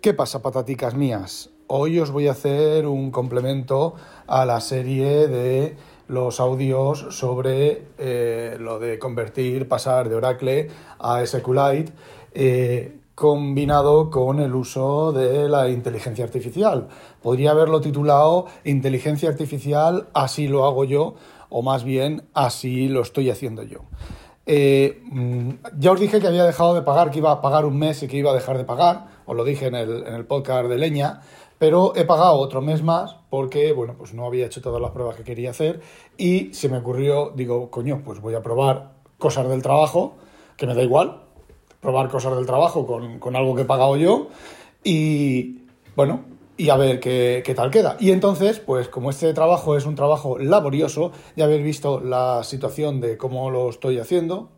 ¿Qué pasa, pataticas mías? Hoy os voy a hacer un complemento a la serie de los audios sobre eh, lo de convertir, pasar de Oracle a SQLite, eh, combinado con el uso de la inteligencia artificial. Podría haberlo titulado Inteligencia artificial, así lo hago yo, o más bien así lo estoy haciendo yo. Eh, mm, ya os dije que había dejado de pagar, que iba a pagar un mes y que iba a dejar de pagar, os lo dije en el, en el podcast de leña, pero he pagado otro mes más porque, bueno, pues no había hecho todas las pruebas que quería hacer. Y se me ocurrió, digo, coño, pues voy a probar cosas del trabajo, que me da igual, probar cosas del trabajo con, con algo que he pagado yo. Y, bueno, y a ver qué, qué, tal queda. Y entonces, pues como este trabajo es un trabajo laborioso, ya habéis visto la situación de cómo lo estoy haciendo,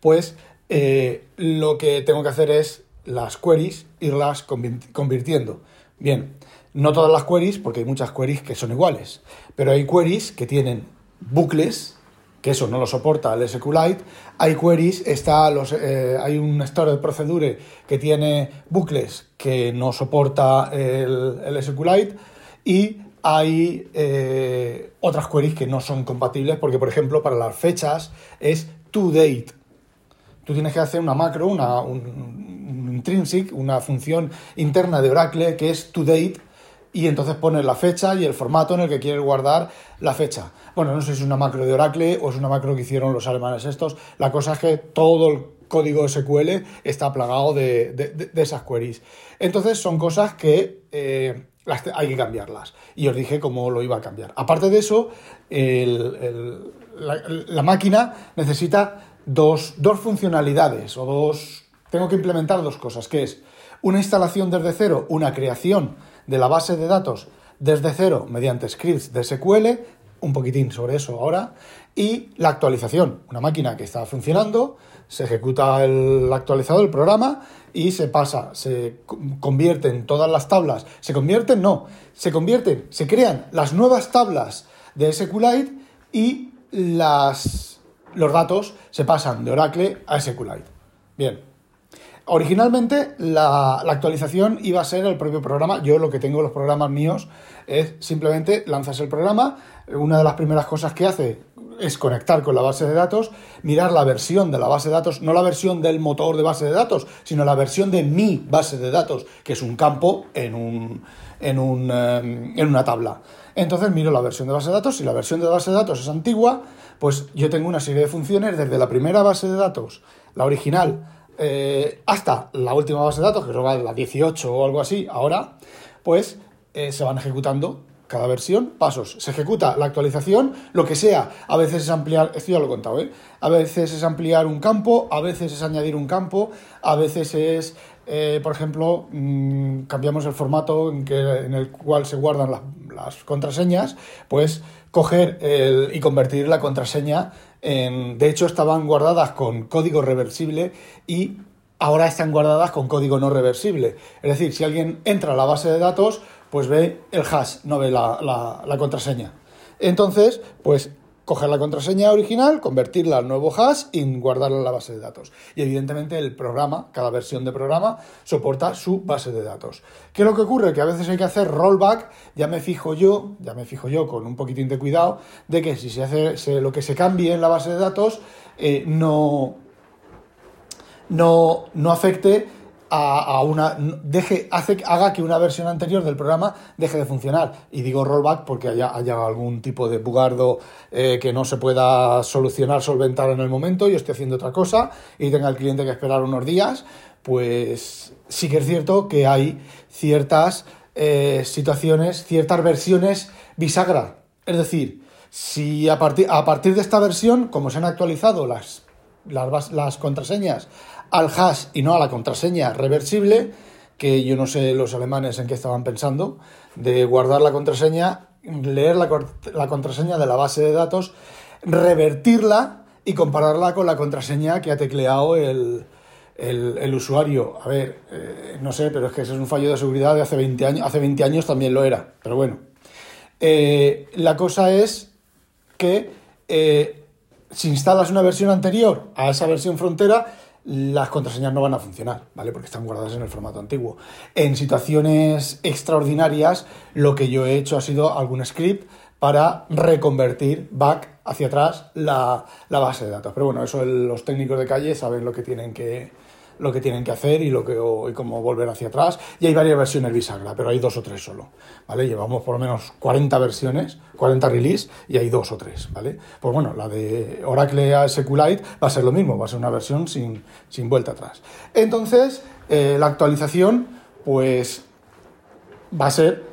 pues eh, lo que tengo que hacer es las queries irlas convirtiendo. Bien, no todas las queries, porque hay muchas queries que son iguales, pero hay queries que tienen bucles, que eso no lo soporta el SQLite. Hay queries, está los, eh, hay un store de procedure que tiene bucles que no soporta el, SQLite y hay eh, otras queries que no son compatibles porque, por ejemplo, para las fechas es toDate. Tú tienes que hacer una macro, una, un, un intrinsic, una función interna de Oracle que es toDate y entonces pones la fecha y el formato en el que quieres guardar la fecha. Bueno, no sé si es una macro de Oracle o es una macro que hicieron los alemanes estos. La cosa es que todo el código SQL está plagado de, de, de esas queries. Entonces son cosas que eh, hay que cambiarlas. Y os dije cómo lo iba a cambiar. Aparte de eso, la, la, máquina necesita dos, dos funcionalidades o dos... Tengo que implementar dos cosas, que es una instalación desde cero, una creación de la base de datos desde cero mediante scripts de SQL, un poquitín sobre eso ahora, y la actualización, una máquina que está funcionando, se ejecuta el actualizado del programa y se pasa, se convierten todas las tablas, se convierten, no, se convierten, se crean las nuevas tablas de SQLite y las, los datos se pasan de Oracle a SQLite. Bien, Originalmente la, la, actualización iba a ser el propio programa. Yo lo que tengo en los programas míos es simplemente lanzas el programa. Una de las primeras cosas que hace es conectar con la base de datos, mirar la versión de la base de datos, no la versión del motor de base de datos, sino la versión de mi base de datos, que es un campo en, un, en, un, um, en una tabla. Entonces miro la versión de base de datos. Si la versión de base de datos es antigua, pues yo tengo una serie de funciones desde la primera base de datos, la original, eh, hasta la última base de datos, que creo la 18 o algo así, ahora, pues eh, se van ejecutando cada versión, pasos. Se ejecuta la actualización, lo que sea. A veces es ampliar, esto ya lo he contado, ¿eh? A veces es ampliar un campo, a veces es añadir un campo, a veces es, por ejemplo, mmm, cambiamos el formato en, que, en el cual se guardan la, las contraseñas, pues coger el, y convertir la contraseña en... De hecho, estaban guardadas con código reversible y ahora están guardadas con código no reversible. Es decir, si alguien entra a la base de datos, pues ve el hash, no ve la, la contraseña. Entonces, pues coger la contraseña original, convertirla al nuevo hash y guardarla en la base de datos. Y evidentemente el programa, cada versión de programa, soporta su base de datos. ¿Qué es lo que ocurre? Que a veces hay que hacer rollback, ya me fijo yo, ya me fijo yo con un poquitín de cuidado, de que si se hace lo que se cambie en la base de datos eh, no, no, no afecte a, una deje hace haga que una versión anterior del programa deje de funcionar. Y digo rollback porque haya, haya algún tipo de bugardo eh, que no se pueda solucionar solventar en el momento yo estoy haciendo otra cosa y tenga el cliente que esperar unos días pues sí que es cierto que hay ciertas eh, situaciones ciertas versiones bisagra. Es decir si a a partir de esta versión como se han actualizado las las, contraseñas al hash y no a la contraseña reversible, que yo no sé los alemanes en qué estaban pensando, de guardar la contraseña, leer la, contraseña de la base de datos, revertirla y compararla con la contraseña que ha tecleado el, el, el usuario. A ver, eh, no sé, pero es que ese es un fallo de seguridad de hace 20 años, hace 20 años también lo era, pero bueno. Eh, la cosa es que eh, si instalas una versión anterior a esa versión frontera, las contraseñas no van a funcionar, ¿vale? Porque están guardadas en el formato antiguo. En situaciones extraordinarias, lo que yo he hecho ha sido algún script para reconvertir back hacia atrás la, la base de datos. Pero bueno, eso los técnicos de calle saben lo que tienen que, lo que tienen que hacer y, lo que, y cómo volver hacia atrás. Y hay varias versiones bisagra, pero hay dos o tres solo, ¿vale? Llevamos por lo menos 40 versiones, 40 release y hay dos o tres, ¿vale? Pues bueno, la de Oracle a SQLite va a ser lo mismo, va a ser una versión sin, sin vuelta atrás. Entonces, eh, la actualización, pues, va a ser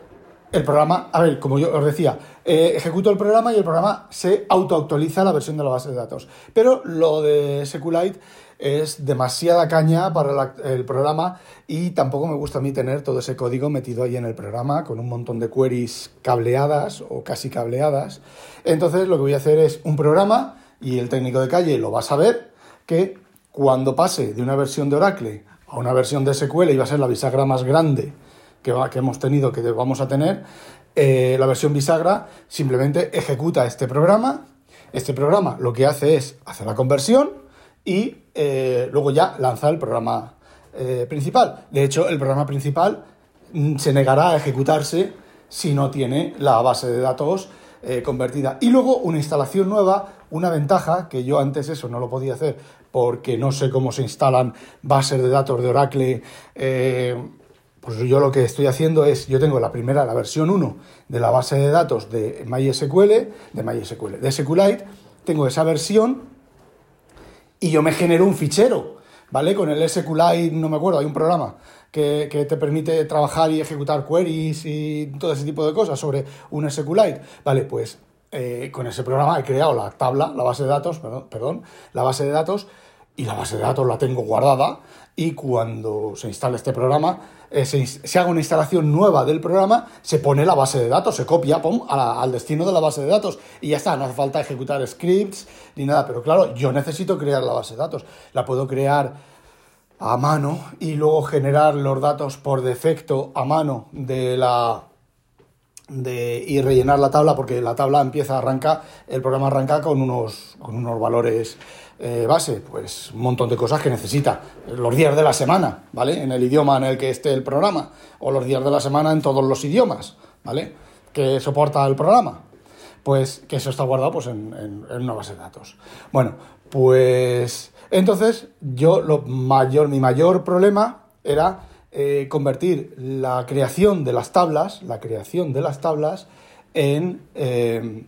el programa, a ver, como yo os decía, eh, ejecuto el programa y el programa se autoactualiza la versión de la base de datos. Pero lo de SQLite es demasiada caña para el programa y tampoco me gusta a mí tener todo ese código metido ahí en el programa con un montón de queries cableadas o casi cableadas. Entonces lo que voy a hacer es un programa y el técnico de calle lo va a saber que cuando pase de una versión de Oracle a una versión de SQL y va a ser la bisagra más grande que, va, que hemos tenido, que vamos a tener, eh, la versión bisagra simplemente ejecuta este programa. Este programa lo que hace es hacer la conversión y eh, luego ya lanza el programa eh, principal. De hecho, el programa principal mm, se negará a ejecutarse si no tiene la base de datos eh, convertida. Y luego una instalación nueva, una ventaja, que yo antes eso no lo podía hacer porque no sé cómo se instalan bases de datos de Oracle. pues yo lo que estoy haciendo es, yo tengo la primera, la versión 1 de la base de datos de MySQL, de MySQL, de SQLite, tengo esa versión y yo me genero un fichero, ¿vale? Con el SQLite, no me acuerdo, hay un programa que, te permite trabajar y ejecutar queries y todo ese tipo de cosas sobre un SQLite. Vale, pues eh, con ese programa he creado la tabla, la base de datos, perdón, perdón, la base de datos, y la base de datos la tengo guardada y cuando se instale este programa, eh, se, haga una instalación nueva del programa, se pone la base de datos, se copia pum, al destino de la base de datos y ya está, no hace falta ejecutar scripts ni nada, pero claro, yo necesito crear la base de datos, la puedo crear a mano y luego generar los datos por defecto a mano de la de, y rellenar la tabla porque la tabla empieza, arranca, el programa arranca con unos, con unos valores eh, base? Pues un montón de cosas que necesita. Los días de la semana, ¿vale? En el idioma en el que esté el programa. O los días de la semana en todos los idiomas, ¿vale? Que soporta el programa. Pues que eso está guardado pues, en, una base de datos. Bueno, pues entonces yo lo mayor, mi mayor problema era eh, convertir la creación de las tablas, la creación de las tablas en... Eh,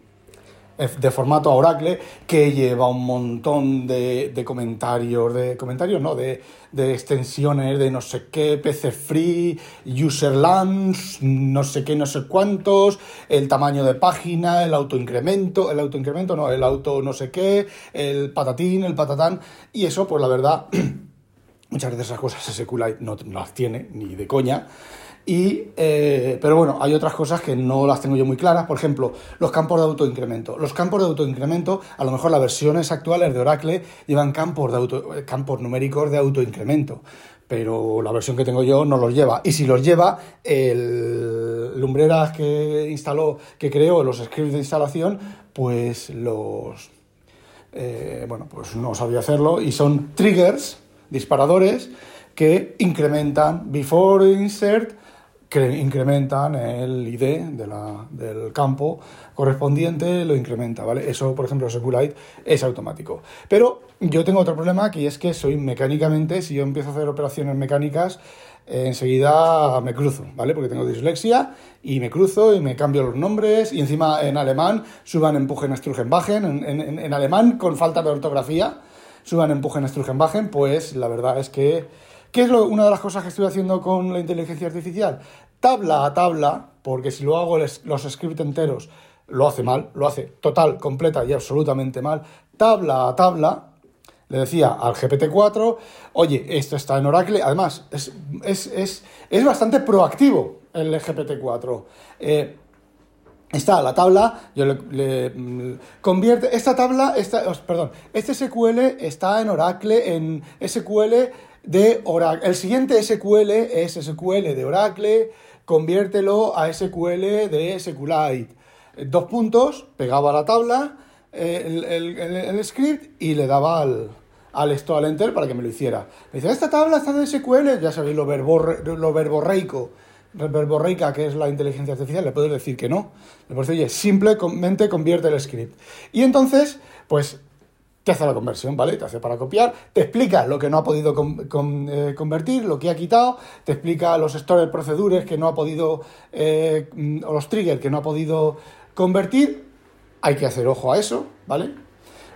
de formato a Oracle que lleva un montón de, comentarios, de comentarios, no, de, extensiones de no sé qué, PC Free, Userlands, no sé qué, no sé cuántos, el tamaño de página, el autoincremento, el autoincremento, no, el auto no sé qué, el patatín, el patatán, y eso, pues la verdad, muchas veces esas cosas SQLite no las tiene ni de coña. Y, eh, pero bueno, hay otras cosas que no las tengo yo muy claras. Por ejemplo, los campos de autoincremento. Los campos de autoincremento, a lo mejor las versiones actuales de Oracle llevan campos, de auto, campos numéricos de autoincremento. Pero la versión que tengo yo no los lleva. Y si los lleva, el Lumbreras que instaló, que creó los scripts de instalación, pues los. Eh, bueno, pues no sabía hacerlo. Y son triggers, disparadores, que incrementan before insert incrementan el ID del campo correspondiente, lo incrementa, ¿vale? Eso, por ejemplo, es automático. Pero yo tengo otro problema, que es que soy mecánicamente, si yo empiezo a hacer operaciones mecánicas, enseguida me cruzo, ¿vale? Porque tengo dislexia y me cruzo y me cambio los nombres y encima en alemán suban, empujen, estrujen, bajen, en, en, en alemán con falta de ortografía, suban, empujen, estrujen, bajen, pues la verdad es que ¿Qué es una de las cosas que estoy haciendo con la inteligencia artificial? Tabla a tabla, porque si lo hago los scripts enteros, lo hace mal, lo hace total, completa y absolutamente mal. Tabla a tabla, le decía al GPT-4, oye, esto está en Oracle, además es, es, bastante proactivo el GPT-4. Eh, está la tabla, yo le, mm, convierte, esta tabla, esta, perdón, este SQL está en Oracle, en SQL de Oracle. El siguiente SQL es SQL de Oracle, conviértelo a SQL de SQLite. Dos puntos, pegaba la tabla, eh, el, script y le daba al, al esto al enter para que me lo hiciera. Me dice, esta tabla está en SQL, ya sabéis lo, verborre, lo verborreico, verborreica que es la inteligencia artificial, le puedes decir que no. Le puedes decir, oye, simplemente convierte el script. Y entonces, pues te hace la conversión, ¿vale? Te hace para copiar, te explica lo que no ha podido eh, convertir, lo que ha quitado, te explica los stored procedures que no ha podido, eh, o los triggers que no ha podido convertir. Hay que hacer ojo a eso, ¿vale?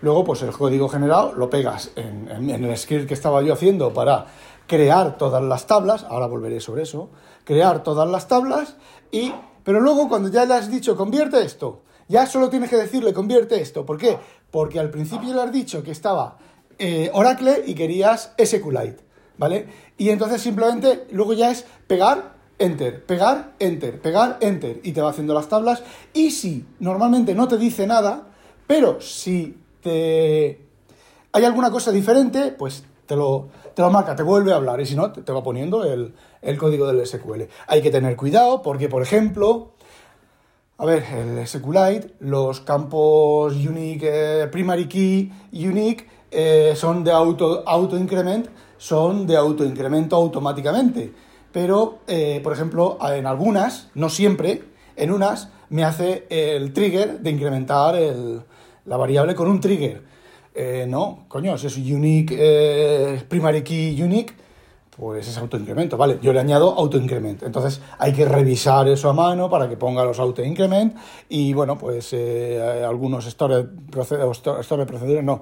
Luego, pues el código generado lo pegas en, en el script que estaba yo haciendo para crear todas las tablas, ahora volveré sobre eso, crear todas las tablas y, pero luego cuando ya le has dicho convierte esto, ya solo tienes que decirle convierte esto. ¿Por qué? Porque al principio le has dicho que estaba eh, Oracle y querías SQLite, ¿vale? Y entonces simplemente luego ya es pegar, enter, pegar, enter, pegar, enter. Y te va haciendo las tablas. Y si normalmente no te dice nada, pero si te... hay alguna cosa diferente, pues te lo, te lo marca, te vuelve a hablar. Y si no, te, va poniendo el, el código del SQL. Hay que tener cuidado porque, por ejemplo, a ver, el SQLite, los campos unique, eh, primary key, unique, eh, son de auto, increment, son de auto incremento automáticamente. Pero, eh, por ejemplo, en algunas, no siempre, en unas me hace el trigger de incrementar la variable con un trigger. no, coño, si es unique, primary key unique, pues es autoincremento, ¿vale? Yo le añado autoincrement. Entonces hay que revisar eso a mano para que ponga los autoincrement y bueno, pues eh, algunos store, procedures, no,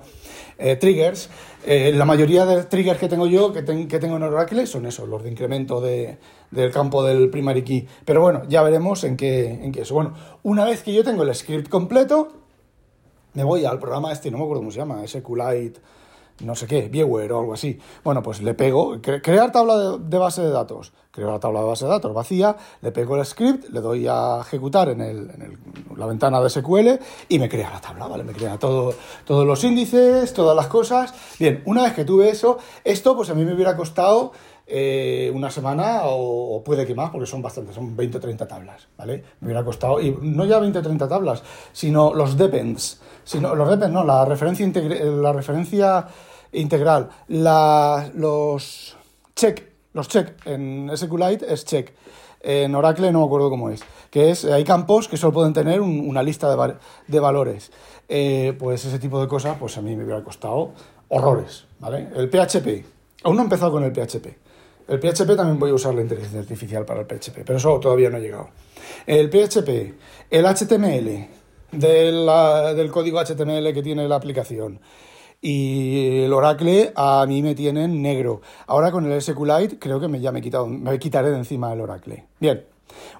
eh, triggers. Eh, la mayoría de triggers que tengo yo, que, que, tengo en Oracle, son esos, los de incremento de, del campo del primary key. Pero bueno, ya veremos en qué, en qué eso. Bueno, una vez que yo tengo el script completo, me voy al programa este, no me acuerdo cómo se llama, SQLite no sé qué, Viewer o algo así. Bueno, pues le pego, crear tabla de, base de datos. Creo la tabla de base de datos vacía, le pego el script, le doy a ejecutar en, el, en la ventana de SQL y me crea la tabla, ¿vale? Me crea todo, todos los índices, todas las cosas. Bien, una vez que tuve eso, esto pues a mí me hubiera costado eh, una semana o, puede que más, porque son bastantes, son 20 o 30 tablas, ¿vale? Me hubiera costado, y no ya 20 o 30 tablas, sino los depends, sino los depends, no, la referencia, la referencia integral, los check, los check en SQLite es check. En Oracle no me acuerdo cómo es. Que es, hay campos que solo pueden tener una lista de, de valores. Eh, pues ese tipo de cosas, pues a mí me hubiera costado horrores, ¿vale? El PHP. Aún no he empezado con el PHP. El PHP también voy a usar la inteligencia artificial para el PHP, pero eso todavía no ha llegado. El PHP, el HTML, del código HTML que tiene la aplicación, y el Oracle a mí me tiene negro. Ahora con el SQLite creo que me, ya me, he quitado, me quitaré de encima el Oracle. Bien,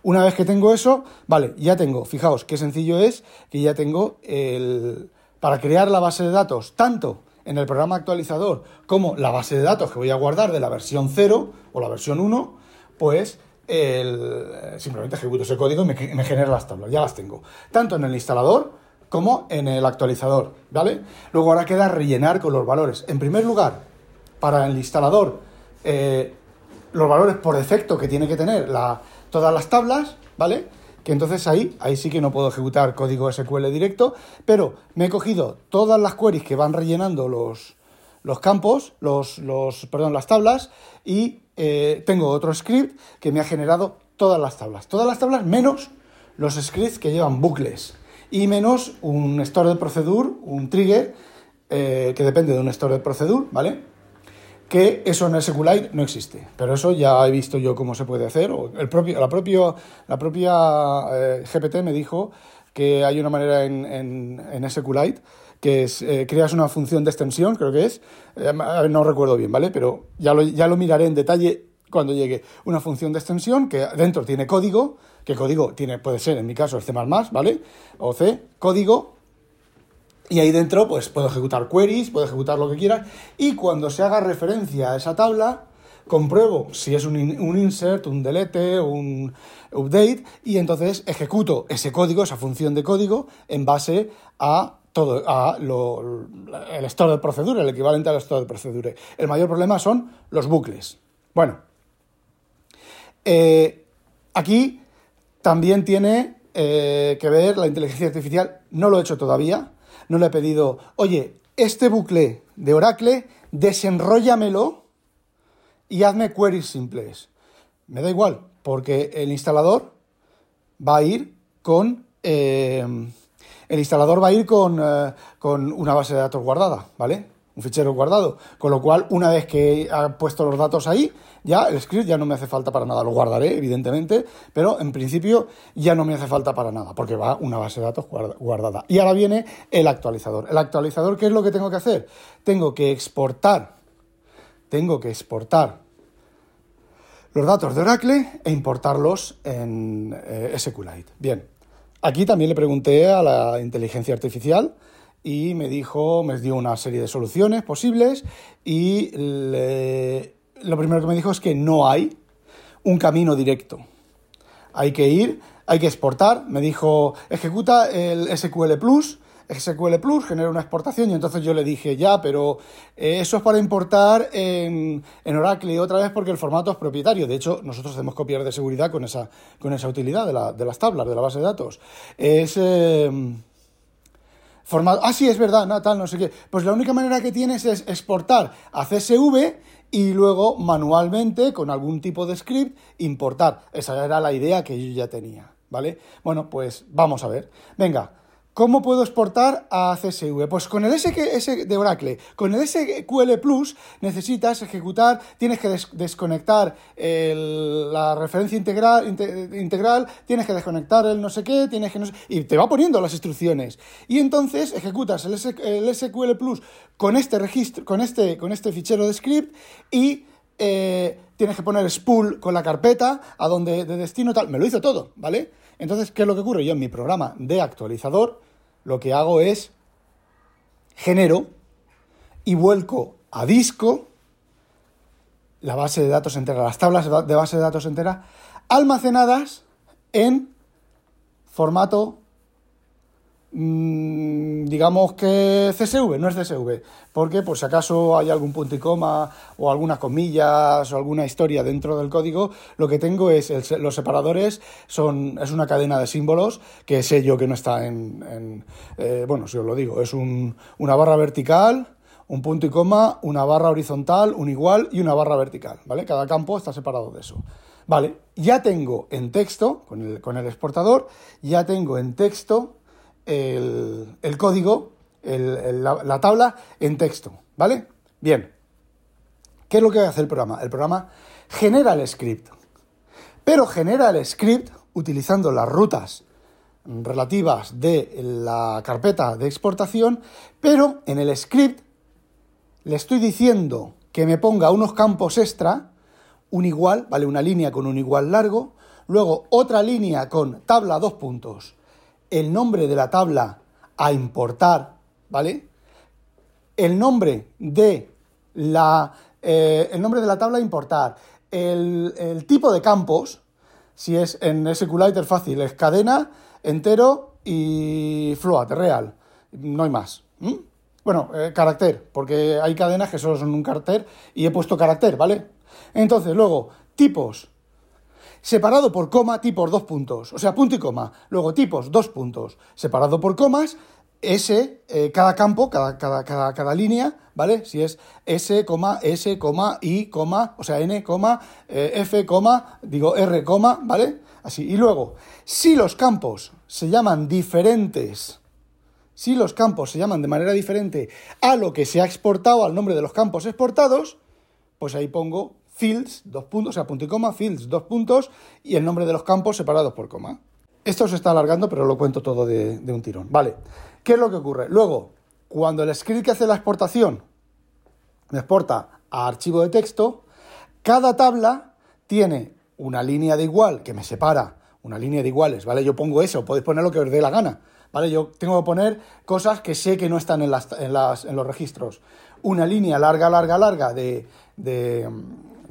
una vez que tengo eso, vale, ya tengo, fijaos qué sencillo es que ya tengo el... para crear la base de datos, tanto en el programa actualizador como la base de datos que voy a guardar de la versión 0 o la versión 1, pues simplemente ejecuto ese código y me, me genera las tablas, ya las tengo. Tanto en el instalador como en el actualizador, ¿vale? Luego ahora queda rellenar con los valores. En primer lugar, para el instalador, eh, los valores por defecto que tiene que tener la, todas las tablas, ¿vale? Que entonces ahí, ahí sí que no puedo ejecutar código SQL directo, pero me he cogido todas las queries que van rellenando los, los campos, los, los, perdón, las tablas, y eh, tengo otro script que me ha generado todas las tablas. Todas las tablas menos los scripts que llevan bucles y menos un store de procedure, un trigger, eh, que depende de un store de procedure, ¿vale? Que eso en SQLite no existe, pero eso ya he visto yo cómo se puede hacer. O el propio, la, propio, la propia eh, GPT me dijo que hay una manera en, en, SQLite que es, eh, creas una función de extensión, creo que es, no recuerdo bien, ¿vale? Pero ya lo, ya lo miraré en detalle cuando llegue una función de extensión que dentro tiene código, que código tiene, puede ser en mi caso el C, ¿vale? O C, código, y ahí dentro pues puedo ejecutar queries, puedo ejecutar lo que quiera, y cuando se haga referencia a esa tabla, compruebo si es un, un, insert, un delete, un update, y entonces ejecuto ese código, esa función de código, en base a todo, a lo, el store de procedure, el equivalente al store de procedure. El mayor problema son los bucles. Bueno, eh, aquí también tiene eh, que ver la inteligencia artificial, no lo he hecho todavía, no le he pedido, oye, este bucle de Oracle, desenróllamelo y hazme queries simples. Me da igual, porque el instalador va a ir con... Eh, el instalador va a ir con, eh, con una base de datos guardada, ¿vale? Un fichero guardado. Con lo cual, una vez que ha puesto los datos ahí, ya el script ya no me hace falta para nada. Lo guardaré, evidentemente, pero en principio ya no me hace falta para nada, porque va una base de datos guardada. Y ahora viene el actualizador. El actualizador, ¿qué es lo que tengo que hacer? Tengo que exportar, tengo que exportar los datos de Oracle e importarlos en eh, SQLite. Bien, aquí también le pregunté a la inteligencia artificial y me dijo, me dio una serie de soluciones posibles y lo primero que me dijo es que no hay un camino directo. Hay que ir, hay que exportar. Me dijo, ejecuta el SQL Plus SQL Plus genera una exportación y entonces yo le dije, ya, pero eh, eso es para importar en, Oracle otra vez porque el formato es propietario. De hecho, nosotros hacemos copiar de seguridad con esa, con esa utilidad de, las tablas, de la base de datos. Es... Em, ah, sí, es verdad, no, tal, no sé qué. Pues la única manera que tienes es exportar a CSV y luego manualmente, con algún tipo de script, importar. Esa era la idea que yo ya tenía, ¿vale? Bueno, pues vamos a ver. Venga, ¿Cómo puedo exportar a CSV? Pues con el SQL de Oracle, con el SQL Plus necesitas ejecutar, tienes que desconectar la referencia integral, integral, tienes que desconectar el no sé qué, tienes que no sé, y te va poniendo las instrucciones. Y entonces ejecutas el, SQL Plus con este registro, con este, con este fichero de script y eh, tienes que poner spool con la carpeta a donde de destino tal. Me lo hizo todo, ¿vale? Entonces, ¿qué es lo que ocurre? Yo en mi programa de actualizador lo que hago es genero y vuelco a disco la base de datos entera, las tablas de base de datos entera, almacenadas en formato digamos que CSV, no es CSV, porque por si acaso hay algún punto y coma o algunas comillas o alguna historia dentro del código, lo que tengo es los separadores, son, es una cadena de símbolos que sé yo que no está en, eh, bueno, si os lo digo, es una barra vertical, un punto y coma, una barra horizontal, un igual y una barra vertical, ¿vale? Cada campo está separado de eso. Vale, ya tengo en texto, con el, con el exportador, ya tengo en texto el, código, la, tabla en texto, ¿vale? Bien. ¿Qué es lo que hace el programa? El programa genera el script, pero genera el script utilizando las rutas relativas de la carpeta de exportación, pero en el script le estoy diciendo que me ponga unos campos extra, un igual, ¿vale? Una línea con un igual largo, luego otra línea con tabla dos puntos, el nombre de la tabla a importar, ¿vale? El nombre de la, eh, el nombre de la tabla a importar, el, tipo de campos, si es en SQLite fácil, es cadena, entero y float, real, no hay más. Bueno, eh, carácter, porque hay cadenas que solo son un carácter y he puesto carácter, ¿vale? Entonces, luego, tipos, separado por coma, tipos dos puntos, o sea, punto y coma, luego tipos dos puntos, separado por comas, S, eh, cada campo, cada, cada, cada, cada, línea, ¿vale? Si es S, S, I, o sea, N, eh, F, digo R, ¿vale? Así. Y luego, si los campos se llaman diferentes, si los campos se llaman de manera diferente a lo que se ha exportado, al nombre de los campos exportados, pues ahí pongo fields, dos puntos, o sea, punto y coma, fields, dos puntos, y el nombre de los campos separados por coma. Esto se está alargando, pero lo cuento todo de, un tirón. Vale, ¿qué es lo que ocurre? Luego, cuando el script que hace la exportación me exporta a archivo de texto, cada tabla tiene una línea de igual que me separa, una línea de iguales, ¿vale? Yo pongo eso, podéis poner lo que os dé la gana, ¿vale? Yo tengo que poner cosas que sé que no están en, las, en, los registros. Una línea larga, larga, larga de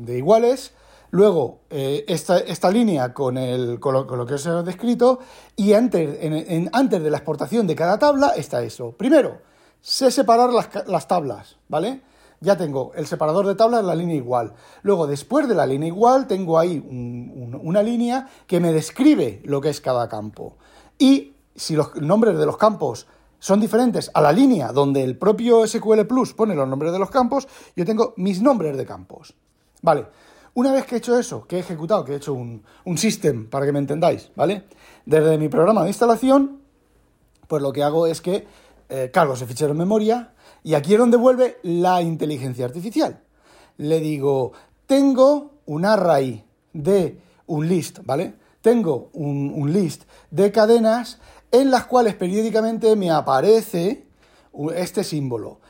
de iguales, luego eh, esta, línea con, el, con, lo, que os he descrito y antes, en, antes de la exportación de cada tabla está eso. Primero, sé separar las, tablas, ¿vale? Ya tengo el separador de tablas, la línea igual. Luego, después de la línea igual, tengo ahí una línea que me describe lo que es cada campo. Y si los nombres de los campos son diferentes a la línea donde el propio SQL Plus pone los nombres de los campos, yo tengo mis nombres de campos. Vale, una vez que he hecho eso, que he ejecutado, que he hecho un, un system, para que me entendáis, ¿vale? Desde mi programa de instalación, pues lo que hago es que eh, cargo ese fichero en memoria y aquí es donde vuelve la inteligencia artificial. Le digo, tengo un array de un list, ¿vale? Tengo un, un list de cadenas en las cuales periódicamente me aparece este símbolo.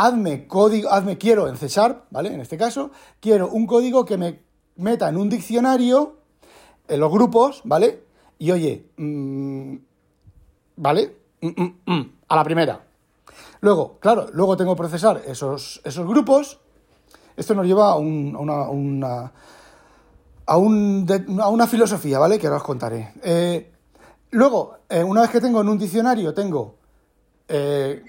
Hazme código, hazme, quiero en C Sharp, ¿vale? En este caso, quiero un código que me meta en un diccionario, en los grupos, ¿vale? Y oye, mmm, ¿vale? Mm, mm, mm, a la primera. Luego, claro, luego tengo que procesar esos, esos grupos. Esto nos lleva a, un, a una, una a, un, a, una filosofía, ¿vale? Que ahora os contaré. Eh, luego, eh, una vez que tengo en un diccionario, tengo eh,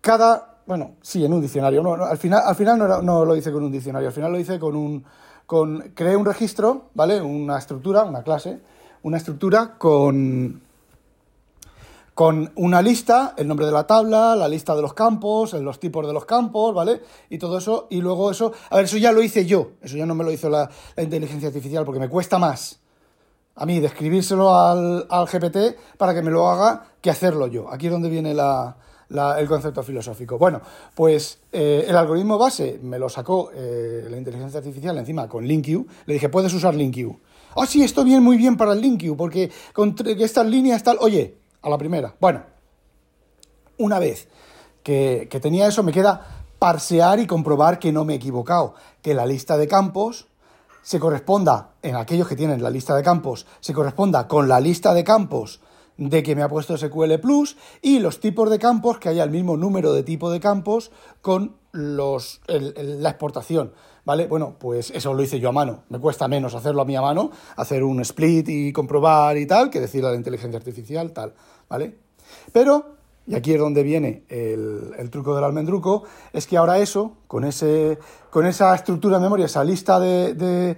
cada... Bueno, sí, en un diccionario. No, no, al final, al final no, lo hice con un diccionario, al final lo hice con un... Con, creé un registro, ¿vale? Una estructura, una clase, una estructura con con una lista, el nombre de la tabla, la lista de los campos, los tipos de los campos, ¿vale? Y todo eso, y luego eso, a ver, eso ya lo hice yo, eso ya no me lo hizo la, inteligencia artificial porque me cuesta más a mí describírselo al, al, GPT para que me lo haga que hacerlo yo. Aquí es donde viene la, la, el concepto filosófico. Bueno, pues eh, el algoritmo base me lo sacó eh, la inteligencia artificial encima con LinkU. Le dije, puedes usar LinkU. Ah, sí, esto viene muy bien para el LinkU porque con estas líneas tal... Oye, a la primera. Bueno, una vez que, tenía eso, me queda parsear y comprobar que no me he equivocado, que la lista de campos se corresponda, en aquellos que tienen la lista de campos, se corresponda con la lista de campos de que me ha puesto SQL Plus y los tipos de campos, que haya el mismo número de tipo de campos con los, la exportación. ¿Vale? Bueno, pues eso lo hice yo a mano. Me cuesta menos hacerlo a mí a mano, hacer un split y comprobar y tal, que decirle a la inteligencia artificial, tal. ¿vale? Pero, y aquí es donde viene el, truco del almendruco, es que ahora eso, con, ese, con esa estructura de memoria, esa lista de,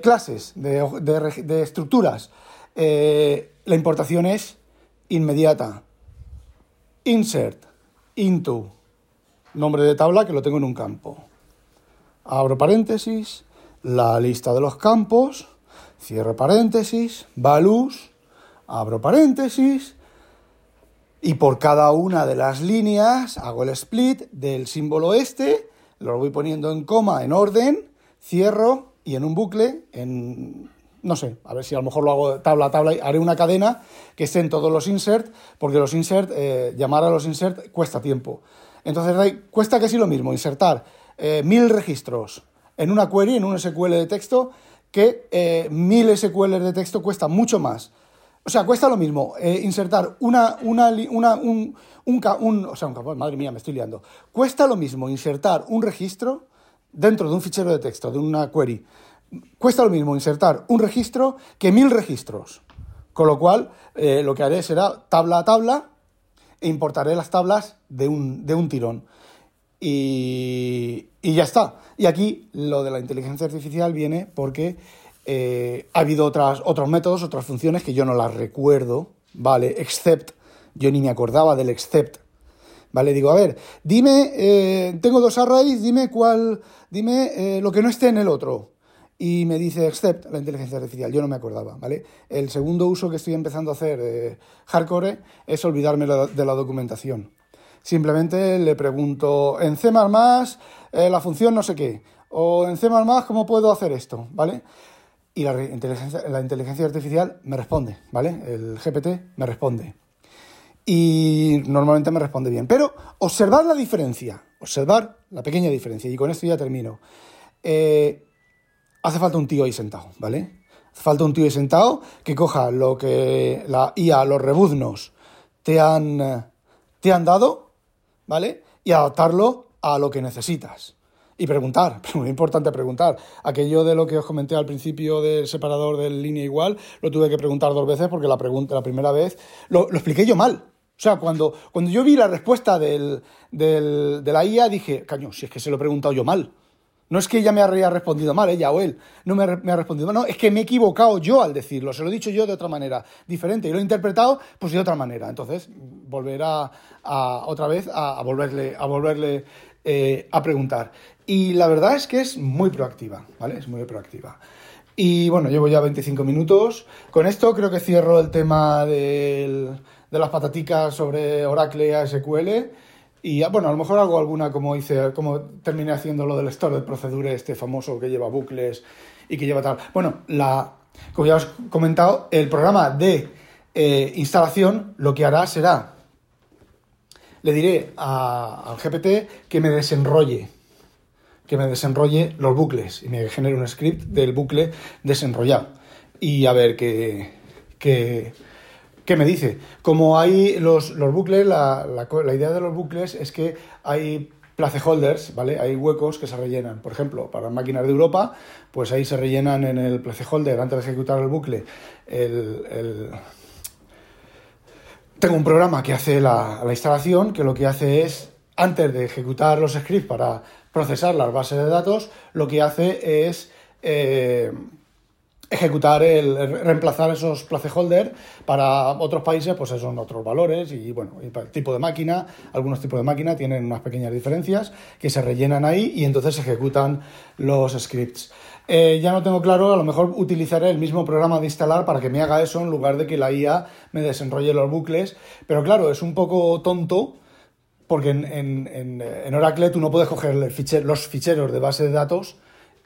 clases, de, estructuras, eh, la importación es inmediata. Insert, into, nombre de tabla que lo tengo en un campo. Abro paréntesis, la lista de los campos, cierro paréntesis, values, abro paréntesis, y por cada una de las líneas hago el split del símbolo este, lo voy poniendo en coma en orden, cierro y en un bucle, en no sé, a ver si a lo mejor lo hago tabla a tabla, haré una cadena que esté en todos los insert, porque los insert, eh, llamar a los insert cuesta tiempo. Entonces cuesta casi lo mismo, insertar eh, mil registros en una query, en un SQL de texto, que eh, mil SQL de texto cuesta mucho más. O sea, cuesta lo mismo insertar una, una, una, un, un, o sea, un madre mía, me estoy liando. Cuesta lo mismo insertar un registro dentro de un fichero de texto, de una query. Cuesta lo mismo insertar un registro que mil registros. Con lo cual, eh, lo que haré será tabla a tabla e importaré las tablas de un, de un tirón. Y, y ya está. Y aquí lo de la inteligencia artificial viene porque eh, ha habido otras, otros métodos, otras funciones que yo no las recuerdo, ¿vale? Except, yo ni me acordaba del except, ¿vale? Digo, a ver, dime, eh, tengo dos arrays, dime cuál, dime eh, lo que no esté en el otro. Y me dice except la inteligencia artificial, yo no me acordaba, ¿vale? El segundo uso que estoy empezando a hacer hardcore es olvidarme de la documentación. Simplemente le pregunto en C++, la función no sé qué, o en C++, ¿cómo puedo hacer esto? ¿Vale? y la inteligencia, la inteligencia artificial me responde, ¿vale? El GPT me responde. Y normalmente me responde bien. Pero observad la diferencia, observar la pequeña diferencia, y con esto ya termino. Eh, hace falta un tío ahí sentado, ¿vale? Hace falta un tío ahí sentado que coja lo que la IA, los rebuznos, te han, te han dado, ¿vale? Y adaptarlo a lo que necesitas y preguntar, muy importante preguntar. Aquello de lo que os comenté al principio del separador de línea igual, lo tuve que preguntar dos veces porque la, pregunta, la primera vez lo, expliqué yo mal. O sea, cuando, cuando yo vi la respuesta del, del, de la IA, dije, caño, si es que se lo he preguntado yo mal. No es que ella me haya respondido mal, ella o él, no me, ha respondido mal, no, es que me he equivocado yo al decirlo, se lo he dicho yo de otra manera diferente y lo he interpretado pues de otra manera. Entonces, volver a, otra vez a, volverle, a, volverle eh, a preguntar. Y la verdad es que es muy proactiva, ¿vale? Es muy proactiva. Y bueno, llevo ya 25 minutos. Con esto creo que cierro el tema de las pataticas sobre Oracle ASQL. Y bueno, a lo mejor hago alguna como hice, como terminé haciendo lo del store de procedure este famoso que lleva bucles y que lleva tal. Bueno, la, como ya os he comentado, el programa de eh, instalación lo que hará será, le diré al GPT que me desenrolle que me desenrolle los bucles y me genere un script del bucle desenrollado. Y a ver qué, qué, me dice. Como hay los, los bucles, la, la, idea de los bucles es que hay placeholders, ¿vale? Hay huecos que se rellenan. Por ejemplo, para máquinas de Europa, pues ahí se rellenan en el placeholder antes de ejecutar el bucle el, tengo un programa que hace la, la, instalación que lo que hace es, antes de ejecutar los scripts para procesar las bases de datos, lo que hace es eh, ejecutar el, reemplazar esos placeholder para otros países, pues son otros valores y bueno, el tipo de máquina, algunos tipos de máquina tienen unas pequeñas diferencias que se rellenan ahí y entonces se ejecutan los scripts. Eh, ya no tengo claro, a lo mejor utilizaré el mismo programa de instalar para que me haga eso en lugar de que la IA me desenrolle los bucles, pero claro, es un poco tonto porque en, Oracle tú no puedes coger los ficheros de base de datos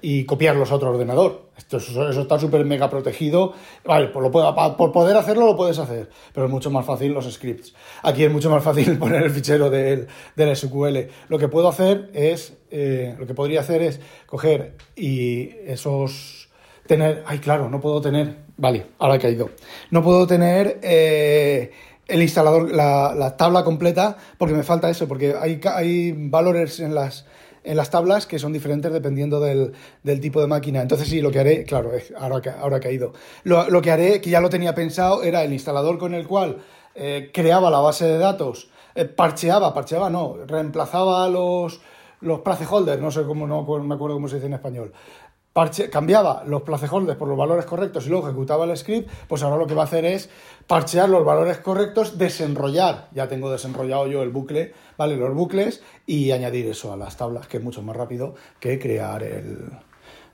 y copiarlos a otro ordenador. Esto, eso, está súper mega protegido. Vale, por, pues lo por poder hacerlo lo puedes hacer, pero es mucho más fácil los scripts. Aquí es mucho más fácil poner el fichero del, del SQL. Lo que puedo hacer es, eh, lo que podría hacer es coger y esos tener, ay claro, no puedo tener, vale, ahora he caído, no puedo tener eh, el instalador, la, tabla completa, porque me falta eso, porque hay, hay valores en las, en las tablas que son diferentes dependiendo del, tipo de máquina. Entonces sí, lo que haré, claro, ahora, ahora ha caído. Lo, lo, que haré, que ya lo tenía pensado, era el instalador con el cual eh, creaba la base de datos, eh, parcheaba, parcheaba no, reemplazaba los, los placeholders, no sé cómo, no me acuerdo cómo se dice en español, cambiaba los placeholders por los valores correctos y luego ejecutaba el script, pues ahora lo que va a hacer es parchear los valores correctos, desenrollar, ya tengo desenrollado yo el bucle, ¿vale? Los bucles y añadir eso a las tablas, que es mucho más rápido que crear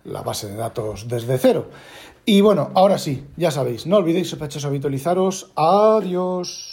la base de datos desde cero. Y bueno, ahora sí, ya sabéis, no olvidéis sospechosos habitualizaros. Adiós.